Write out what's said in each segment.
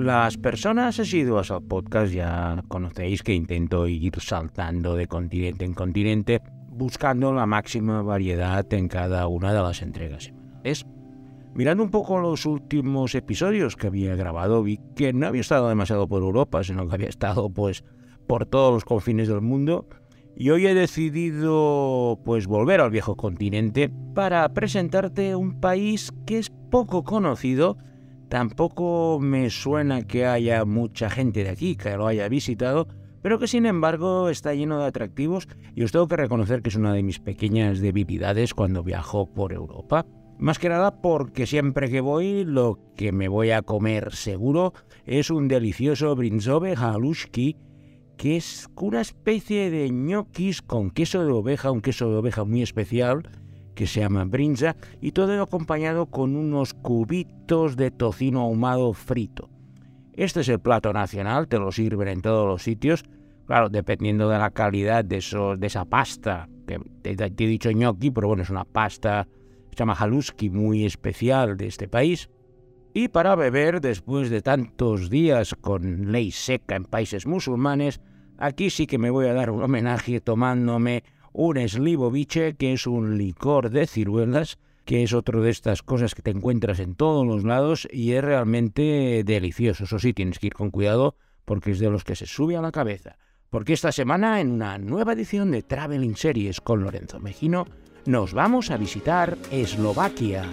Las personas asiduas al podcast ya conocéis que intento ir saltando de continente en continente buscando la máxima variedad en cada una de las entregas semanales. Mirando un poco los últimos episodios que había grabado, vi que no había estado demasiado por Europa, sino que había estado pues por todos los confines del mundo. Y hoy he decidido pues volver al viejo continente para presentarte un país que es poco conocido. Tampoco me suena que haya mucha gente de aquí que lo haya visitado, pero que sin embargo está lleno de atractivos y os tengo que reconocer que es una de mis pequeñas debilidades cuando viajo por Europa. Más que nada porque siempre que voy lo que me voy a comer seguro es un delicioso brinzove halushki, que es una especie de ñoquis con queso de oveja, un queso de oveja muy especial que se llama brinza, y todo acompañado con unos cubitos de tocino ahumado frito. Este es el plato nacional, te lo sirven en todos los sitios, claro, dependiendo de la calidad de, de esa pasta, que te, te he dicho ñoqui, pero bueno, es una pasta se llama Haluski, muy especial de este país. Y para beber, después de tantos días con ley seca en países musulmanes, aquí sí que me voy a dar un homenaje tomándome un slivovice, que es un licor de ciruelas, que es otro de estas cosas que te encuentras en todos los lados y es realmente delicioso. Eso sí, tienes que ir con cuidado porque es de los que se sube a la cabeza. Porque esta semana, en una nueva edición de Traveling Series con Lorenzo Mejino, nos vamos a visitar Eslovaquia.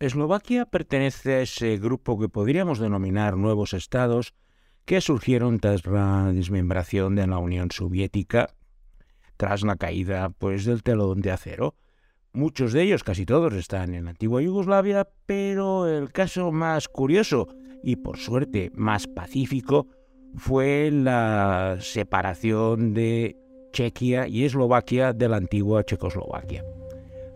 Eslovaquia pertenece a ese grupo que podríamos denominar nuevos estados que surgieron tras la desmembración de la Unión Soviética, tras la caída pues del telón de acero. Muchos de ellos, casi todos, están en la antigua Yugoslavia, pero el caso más curioso y por suerte más pacífico fue la separación de Chequia y Eslovaquia de la antigua Checoslovaquia.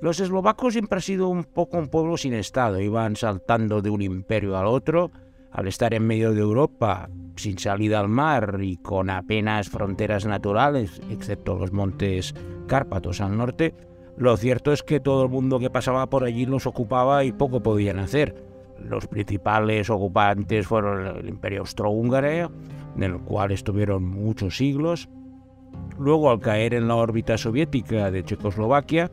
Los eslovacos siempre han sido un poco un pueblo sin Estado, iban saltando de un imperio al otro, al estar en medio de Europa, sin salida al mar y con apenas fronteras naturales, excepto los montes Cárpatos al norte, lo cierto es que todo el mundo que pasaba por allí los ocupaba y poco podían hacer. Los principales ocupantes fueron el Imperio Austrohúngaro, en el cual estuvieron muchos siglos. Luego, al caer en la órbita soviética de Checoslovaquia,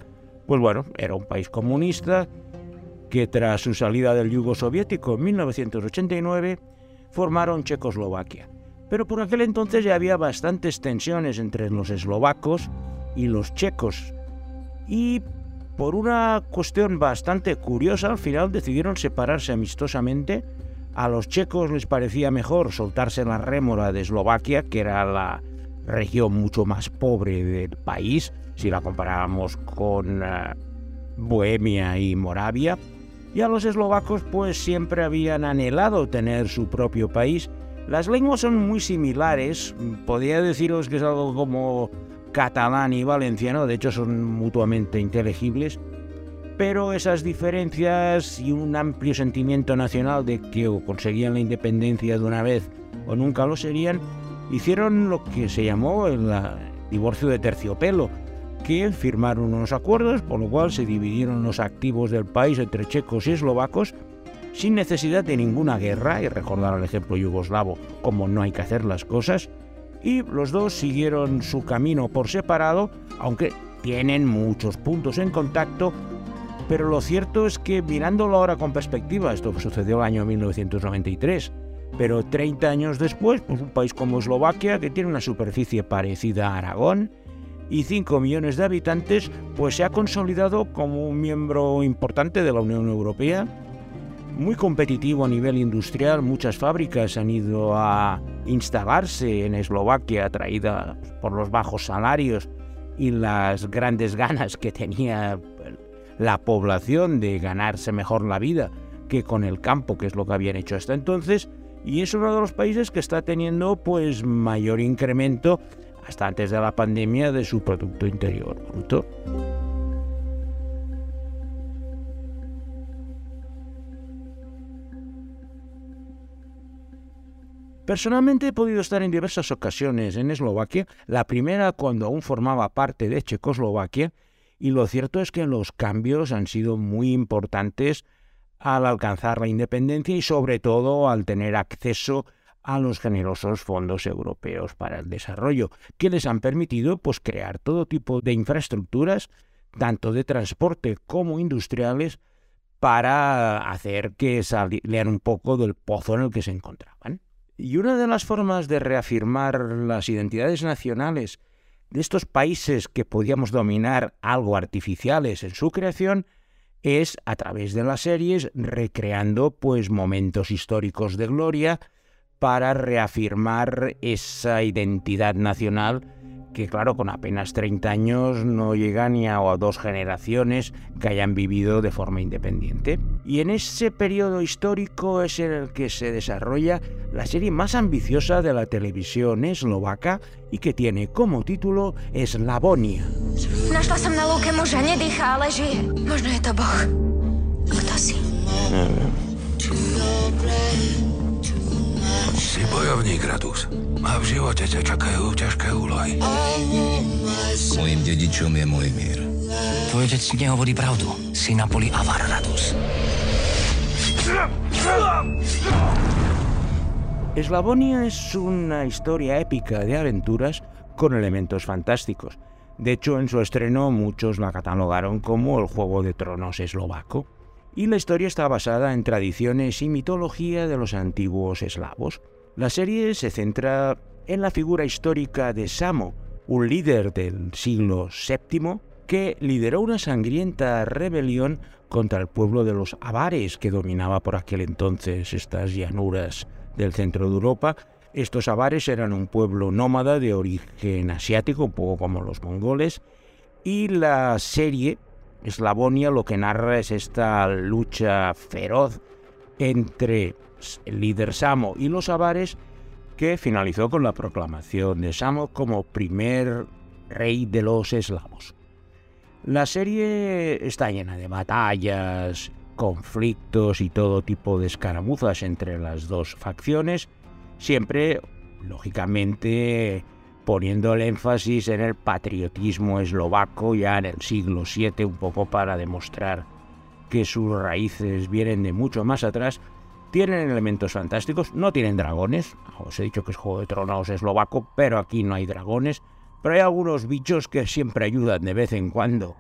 pues bueno, era un país comunista que tras su salida del yugo soviético en 1989 formaron Checoslovaquia. Pero por aquel entonces ya había bastantes tensiones entre los eslovacos y los checos. Y por una cuestión bastante curiosa, al final decidieron separarse amistosamente. A los checos les parecía mejor soltarse la rémora de Eslovaquia, que era la región mucho más pobre del país, si la comparábamos con eh, Bohemia y Moravia. Y a los eslovacos pues siempre habían anhelado tener su propio país. Las lenguas son muy similares, podría deciros que es algo como catalán y valenciano, de hecho son mutuamente inteligibles, pero esas diferencias y un amplio sentimiento nacional de que o conseguían la independencia de una vez o nunca lo serían, hicieron lo que se llamó el divorcio de terciopelo, que firmaron unos acuerdos por lo cual se dividieron los activos del país entre checos y eslovacos sin necesidad de ninguna guerra, y recordar el ejemplo yugoslavo como no hay que hacer las cosas, y los dos siguieron su camino por separado, aunque tienen muchos puntos en contacto, pero lo cierto es que mirándolo ahora con perspectiva, esto sucedió el año 1993, pero 30 años después, pues un país como Eslovaquia, que tiene una superficie parecida a Aragón y 5 millones de habitantes, pues se ha consolidado como un miembro importante de la Unión Europea muy competitivo a nivel industrial. Muchas fábricas han ido a instalarse en Eslovaquia, atraídas por los bajos salarios y las grandes ganas que tenía la población de ganarse mejor la vida que con el campo, que es lo que habían hecho hasta entonces. Y es uno de los países que está teniendo pues mayor incremento hasta antes de la pandemia de su Producto Interior Bruto. Personalmente he podido estar en diversas ocasiones en Eslovaquia, la primera cuando aún formaba parte de Checoslovaquia, y lo cierto es que los cambios han sido muy importantes al alcanzar la independencia y sobre todo al tener acceso a los generosos fondos europeos para el desarrollo, que les han permitido pues, crear todo tipo de infraestructuras, tanto de transporte como industriales, para hacer que salieran un poco del pozo en el que se encontraban. Y una de las formas de reafirmar las identidades nacionales de estos países que podíamos dominar algo artificiales en su creación es a través de las series recreando pues momentos históricos de gloria para reafirmar esa identidad nacional que claro, con apenas 30 años no llega ni a dos generaciones que hayan vivido de forma independiente. Y en ese periodo histórico es en el que se desarrolla la serie más ambiciosa de la televisión eslovaca y que tiene como título Eslavonia. Si? Bojovník, Radus. A v živote ťa čakajú ťažké úlohy. Mojím dedičom je môj mír. Tvoj otec nehovorí pravdu. Si na poli Avar, Radus. Eslavonia es una historia épica de aventuras con elementos fantásticos. De hecho, en su estreno muchos la catalogaron como el Juego de Tronos eslovaco. Y la historia está basada en tradiciones y mitología de los antiguos eslavos. La serie se centra en la figura histórica de Samo, un líder del siglo VII que lideró una sangrienta rebelión contra el pueblo de los avares que dominaba por aquel entonces estas llanuras del centro de Europa. Estos avares eran un pueblo nómada de origen asiático, un poco como los mongoles, y la serie Eslavonia lo que narra es esta lucha feroz entre el líder Samo y los avares que finalizó con la proclamación de Samo como primer rey de los eslavos. La serie está llena de batallas, conflictos y todo tipo de escaramuzas entre las dos facciones, siempre, lógicamente, poniendo el énfasis en el patriotismo eslovaco ya en el siglo VII, un poco para demostrar que sus raíces vienen de mucho más atrás, tienen elementos fantásticos, no tienen dragones, os he dicho que es Juego de Tronos eslovaco, pero aquí no hay dragones, pero hay algunos bichos que siempre ayudan de vez en cuando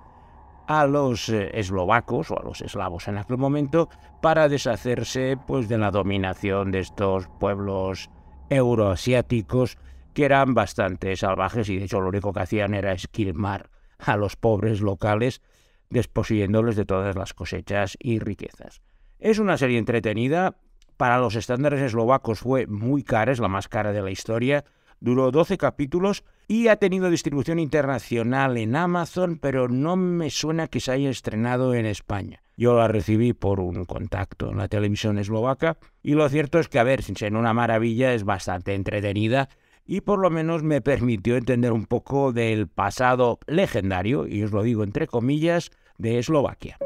a los eh, eslovacos o a los eslavos en aquel momento para deshacerse pues de la dominación de estos pueblos euroasiáticos que eran bastante salvajes y de hecho lo único que hacían era esquilmar a los pobres locales desposeyéndoles de todas las cosechas y riquezas. Es una serie entretenida, para los estándares eslovacos fue muy cara, es la más cara de la historia, duró 12 capítulos y ha tenido distribución internacional en Amazon, pero no me suena que se haya estrenado en España. Yo la recibí por un contacto en la televisión eslovaca y lo cierto es que, a ver, sin ser una maravilla, es bastante entretenida y por lo menos me permitió entender un poco del pasado legendario, y os lo digo entre comillas, de Eslovaquia.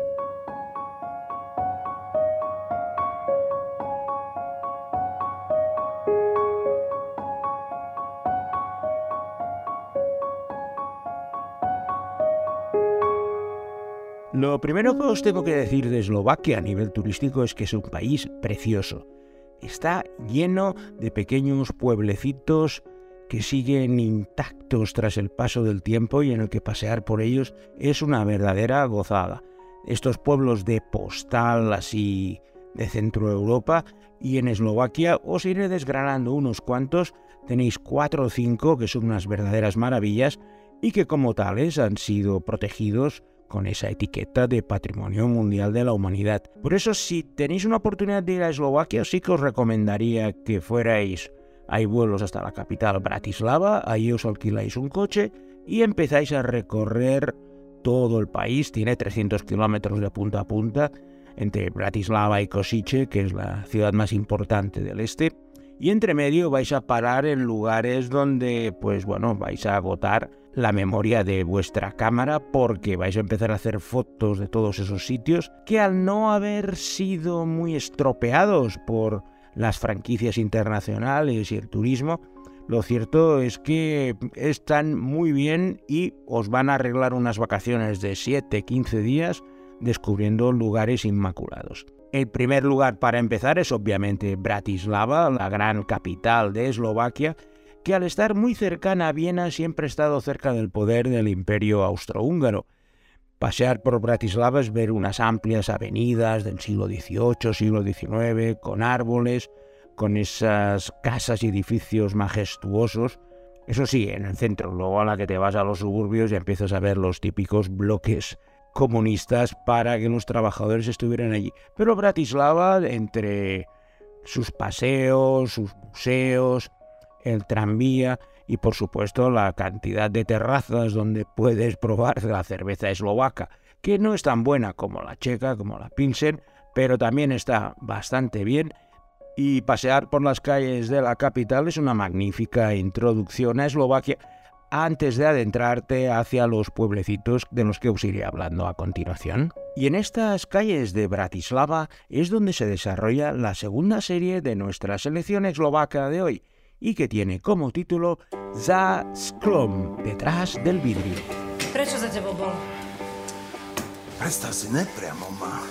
Lo primero que os tengo que decir de Eslovaquia a nivel turístico es que es un país precioso está lleno de pequeños pueblecitos que siguen intactos tras el paso del tiempo y en el que pasear por ellos es una verdadera gozada. Estos pueblos de postal así de Centro Europa y en Eslovaquia os iré desgranando unos cuantos, tenéis cuatro o cinco que son unas verdaderas maravillas y que como tales han sido protegidos con esa etiqueta de Patrimonio Mundial de la Humanidad. Por eso, si tenéis una oportunidad de ir a Eslovaquia, sí que os recomendaría que fuerais. Hay vuelos hasta la capital Bratislava, ahí os alquiláis un coche y empezáis a recorrer todo el país. Tiene 300 kilómetros de punta a punta entre Bratislava y Kosice, que es la ciudad más importante del este. Y entre medio vais a parar en lugares donde, pues bueno, vais a agotar la memoria de vuestra cámara porque vais a empezar a hacer fotos de todos esos sitios que al no haber sido muy estropeados por las franquicias internacionales y el turismo, lo cierto es que están muy bien y os van a arreglar unas vacaciones de 7-15 días descubriendo lugares inmaculados. El primer lugar para empezar es obviamente Bratislava, la gran capital de Eslovaquia, que al estar muy cercana a Viena siempre ha estado cerca del poder del imperio austrohúngaro. Pasear por Bratislava es ver unas amplias avenidas del siglo XVIII, siglo XIX, con árboles, con esas casas y edificios majestuosos. Eso sí, en el centro, luego a la que te vas a los suburbios y empiezas a ver los típicos bloques comunistas para que los trabajadores estuvieran allí. Pero Bratislava, entre sus paseos, sus museos, el tranvía y por supuesto la cantidad de terrazas donde puedes probar la cerveza eslovaca, que no es tan buena como la checa, como la Pilsen, pero también está bastante bien y pasear por las calles de la capital es una magnífica introducción a Eslovaquia antes de adentrarte hacia los pueblecitos de los que os iré hablando a continuación. Y en estas calles de Bratislava es donde se desarrolla la segunda serie de nuestra selección eslovaca de hoy, y que tiene como título Za Sklom, detrás del vidrio. Prečo za tebou bol? Predstav si, nepriamo ma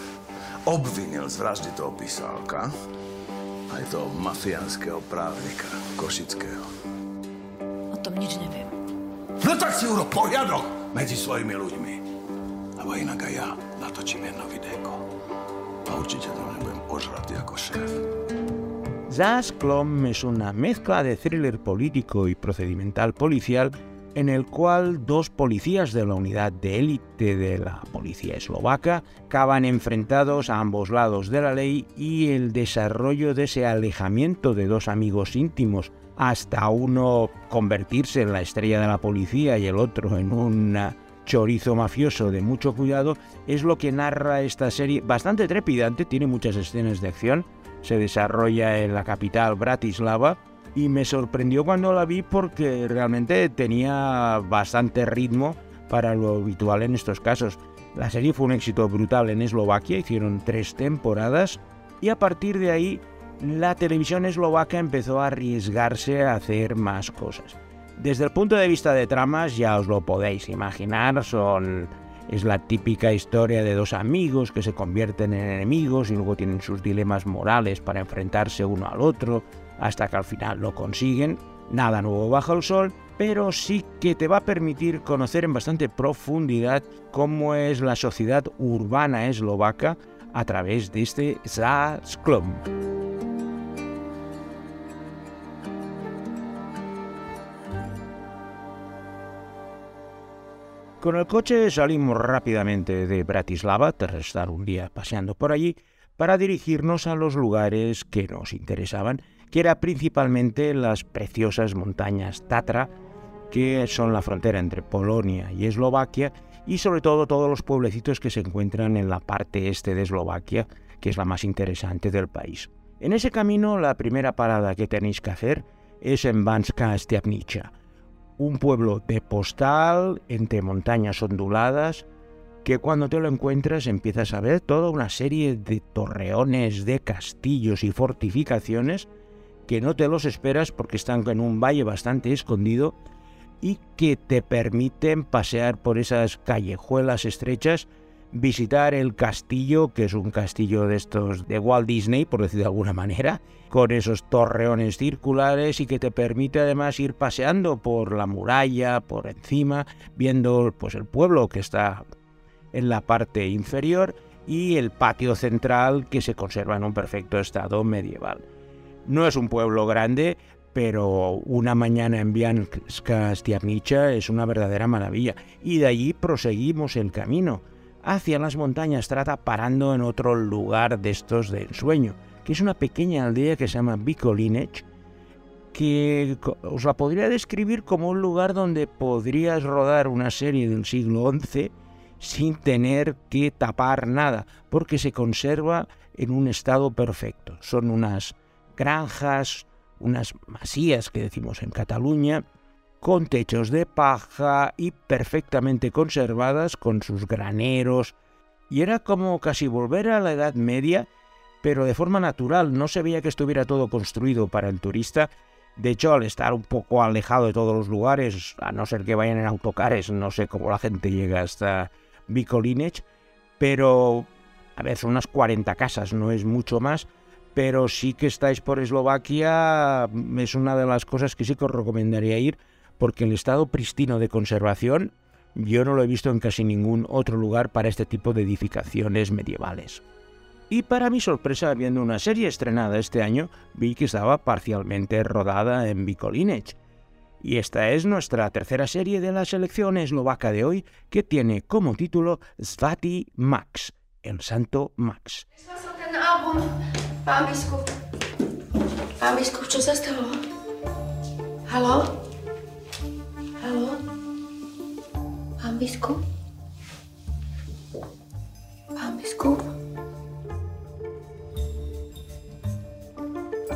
obvinil z vraždy toho písálka, aj toho mafiánskeho právnika Košického. O tom nič neviem. No tak si urob poriadok medzi svojimi ľuďmi. Lebo inak aj ja natočím jedno videjko. A určite tam nebudem ožratý ako šéf. Jazz Clom es una mezcla de thriller político y procedimental policial en el cual dos policías de la unidad de élite de la policía eslovaca acaban enfrentados a ambos lados de la ley y el desarrollo de ese alejamiento de dos amigos íntimos hasta uno convertirse en la estrella de la policía y el otro en un chorizo mafioso de mucho cuidado es lo que narra esta serie. Bastante trepidante, tiene muchas escenas de acción, se desarrolla en la capital Bratislava y me sorprendió cuando la vi porque realmente tenía bastante ritmo para lo habitual en estos casos. La serie fue un éxito brutal en Eslovaquia, hicieron tres temporadas y a partir de ahí la televisión eslovaca empezó a arriesgarse a hacer más cosas. Desde el punto de vista de tramas ya os lo podéis imaginar, son es la típica historia de dos amigos que se convierten en enemigos y luego tienen sus dilemas morales para enfrentarse uno al otro, hasta que al final lo consiguen. Nada nuevo bajo el sol, pero sí que te va a permitir conocer en bastante profundidad cómo es la sociedad urbana eslovaca a través de este Zasklom. Con el coche salimos rápidamente de Bratislava tras estar un día paseando por allí para dirigirnos a los lugares que nos interesaban que era principalmente las preciosas montañas Tatra, que son la frontera entre Polonia y Eslovaquia, y sobre todo todos los pueblecitos que se encuentran en la parte este de Eslovaquia, que es la más interesante del país. En ese camino, la primera parada que tenéis que hacer es en Banska Stiavnica, un pueblo de postal entre montañas onduladas, que cuando te lo encuentras empiezas a ver toda una serie de torreones, de castillos y fortificaciones que no te los esperas porque están en un valle bastante escondido y que te permiten pasear por esas callejuelas estrechas, visitar el castillo, que es un castillo de estos de Walt Disney, por decir de alguna manera, con esos torreones circulares y que te permite además ir paseando por la muralla, por encima, viendo pues el pueblo que está en la parte inferior y el patio central que se conserva en un perfecto estado medieval. No es un pueblo grande, pero una mañana en Bianska Stiavnica es una verdadera maravilla. Y de allí proseguimos el camino hacia las montañas Trata, parando en otro lugar de estos de ensueño, que es una pequeña aldea que se llama Bikolinec, que os la podría describir como un lugar donde podrías rodar una serie del siglo XI sin tener que tapar nada, porque se conserva en un estado perfecto. Son unas granjas, unas masías que decimos en Cataluña, con techos de paja y perfectamente conservadas con sus graneros. Y era como casi volver a la Edad Media pero de forma natural, no se veía que estuviera todo construido para el turista. De hecho, al estar un poco alejado de todos los lugares, a no ser que vayan en autocares, no sé cómo la gente llega hasta Vikolinec, pero a ver, son unas 40 casas, no es mucho más, pero sí que estáis por Eslovaquia, es una de las cosas que sí que os recomendaría ir, porque el estado pristino de conservación yo no lo he visto en casi ningún otro lugar para este tipo de edificaciones medievales. Y para mi sorpresa, viendo una serie estrenada este año, vi que estaba parcialmente rodada en Vikolinec. Y esta es nuestra tercera serie de la selección eslovaca de hoy, que tiene como título Svati Max, el Santo Max. Pán biskup? Pán biskup?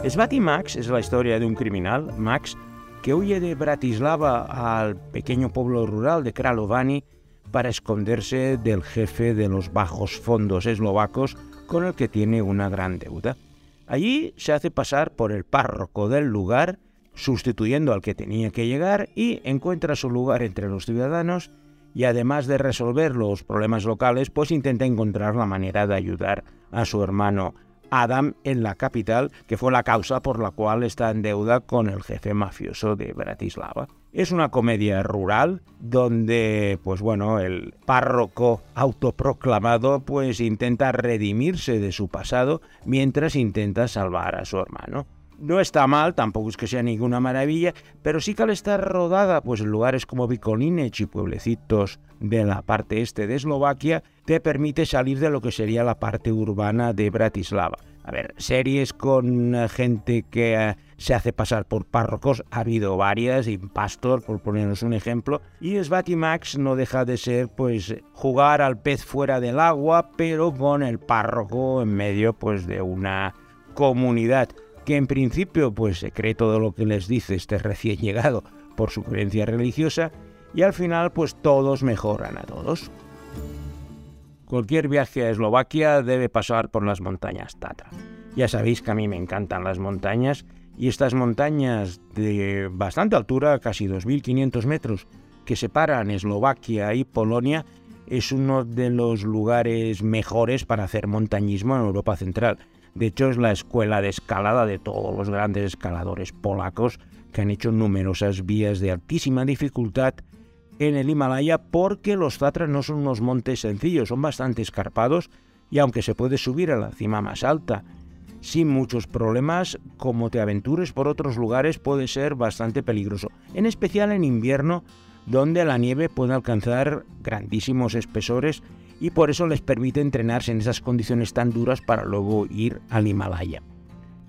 Svati Max es la historia de un criminal, Max, que huye de Bratislava al pequeño pueblo rural de Kralovani para esconderse del jefe de los bajos fondos eslovacos con el que tiene una gran deuda. Allí se hace pasar por el párroco del lugar, sustituyendo al que tenía que llegar, y encuentra su lugar entre los ciudadanos y además de resolver los problemas locales, pues intenta encontrar la manera de ayudar a su hermano Adam en la capital, que fue la causa por la cual está en deuda con el jefe mafioso de Bratislava. Es una comedia rural donde, pues bueno, el párroco autoproclamado pues intenta redimirse de su pasado mientras intenta salvar a su hermano. No está mal, tampoco es que sea ninguna maravilla, pero sí que al estar rodada pues, en lugares como Vikolinec y pueblecitos de la parte este de Eslovaquia, te permite salir de lo que sería la parte urbana de Bratislava. A ver, series con gente que eh, se hace pasar por párrocos, ha habido varias, y Pastor, por ponernos un ejemplo, y Max no deja de ser, pues, jugar al pez fuera del agua, pero con el párroco en medio, pues, de una comunidad que en principio pues se cree todo lo que les dice este recién llegado por su creencia religiosa y al final pues todos mejoran a todos. Cualquier viaje a Eslovaquia debe pasar por las montañas Tatra. Ya sabéis que a mí me encantan las montañas y estas montañas de bastante altura, casi 2.500 metros, que separan Eslovaquia y Polonia, es uno de los lugares mejores para hacer montañismo en Europa Central. De hecho, es la escuela de escalada de todos los grandes escaladores polacos que han hecho numerosas vías de altísima dificultad en el Himalaya porque los Tatras no son unos montes sencillos, son bastante escarpados y aunque se puede subir a la cima más alta sin muchos problemas, como te aventures por otros lugares puede ser bastante peligroso, en especial en invierno donde la nieve puede alcanzar grandísimos espesores y por eso les permite entrenarse en esas condiciones tan duras para luego ir al Himalaya.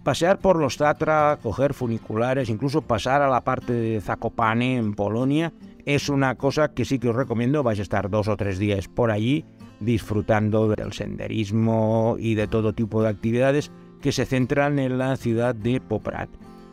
Pasear por los Tatra, coger funiculares, incluso pasar a la parte de Zakopane en Polonia, es una cosa que sí que os recomiendo. Vais a estar dos o tres días por allí disfrutando del senderismo y de todo tipo de actividades que se centran en la ciudad de Poprad.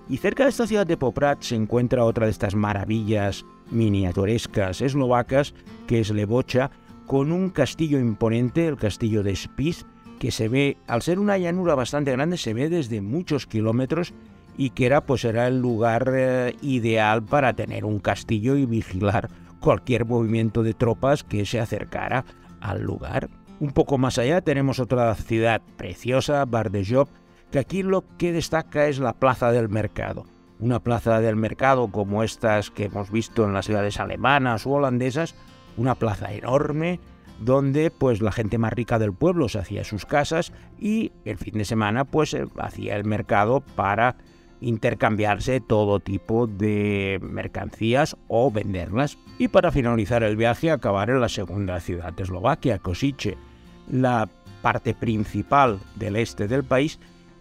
Y cerca de esta ciudad de Poprad se encuentra otra de estas maravillas miniaturescas eslovacas, que es Lebocha, con un castillo imponente, el castillo de Spiz, que se ve, al ser una llanura bastante grande, se ve desde muchos kilómetros y que era, pues era el lugar eh, ideal para tener un castillo y vigilar cualquier movimiento de tropas que se acercara al lugar. Un poco más allá tenemos otra ciudad preciosa, Bardejov, que aquí lo que destaca es la plaza del mercado. Una plaza del mercado como estas que hemos visto en las ciudades alemanas o holandesas, una plaza enorme donde pues la gente más rica del pueblo se hacía sus casas y el fin de semana pues eh, hacía el mercado para intercambiarse todo tipo de mercancías o venderlas. Y para finalizar el viaje acabar en la segunda ciudad de Eslovaquia, Kosice, la parte principal del este del país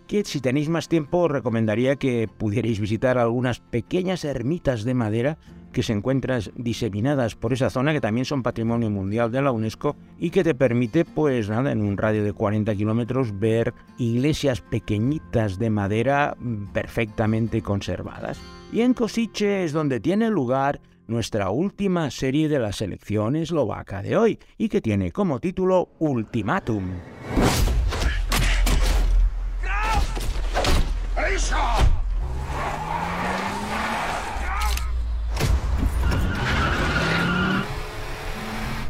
que si tenéis más tiempo os recomendaría que pudierais visitar algunas pequeñas ermitas de madera que se encuentran diseminadas por esa zona que también son patrimonio mundial de la UNESCO y que te permite pues nada en un radio de 40 kilómetros ver iglesias pequeñitas de madera mm, perfectamente conservadas. Y en Kosice es donde tiene lugar nuestra última serie de la selección eslovaca de hoy y que tiene como título Ultimatum.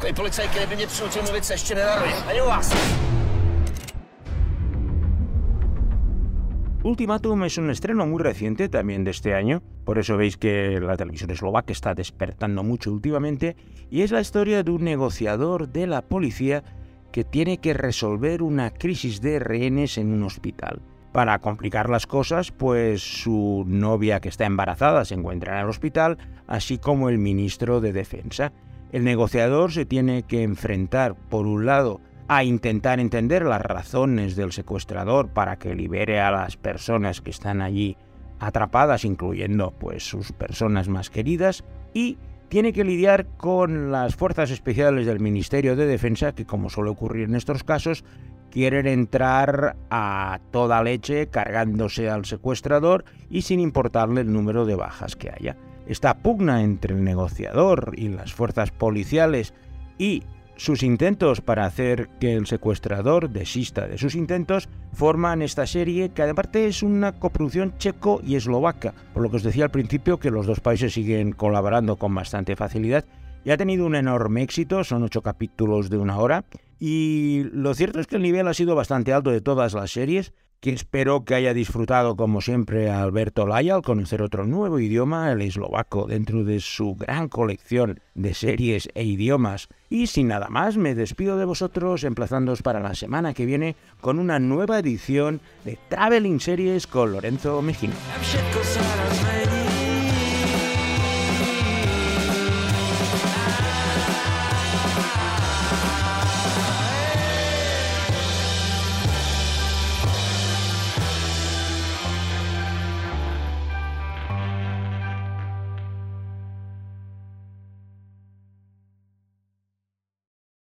By mě přinutil mluvit se. Ultimatum es un estreno muy reciente también de este año, por eso veis que la televisión eslovaca está despertando mucho últimamente, y es la historia de un negociador de la policía que tiene que resolver una crisis de rehenes en un hospital. Para complicar las cosas, pues su novia que está embarazada se encuentra en el hospital, así como el ministro de Defensa. El negociador se tiene que enfrentar, por un lado, a intentar entender las razones del secuestrador para que libere a las personas que están allí atrapadas, incluyendo pues sus personas más queridas, y tiene que lidiar con las fuerzas especiales del Ministerio de Defensa que, como suele ocurrir en estos casos, quieren entrar a toda leche cargándose al secuestrador y sin importarle el número de bajas que haya. Esta pugna entre el negociador y las fuerzas policiales y sus intentos para hacer que el secuestrador desista de sus intentos forman esta serie que aparte es una coproducción checo y eslovaca, por lo que os decía al principio que los dos países siguen colaborando con bastante facilidad y ha tenido un enorme éxito, son ocho capítulos de una hora y lo cierto es que el nivel ha sido bastante alto de todas las series, que espero que haya disfrutado como siempre a Alberto Laya al conocer otro nuevo idioma, el eslovaco, dentro de su gran colección de series e idiomas. Y sin nada más, me despido de vosotros emplazándoos para la semana que viene con una nueva edición de Traveling Series con Lorenzo Mejino.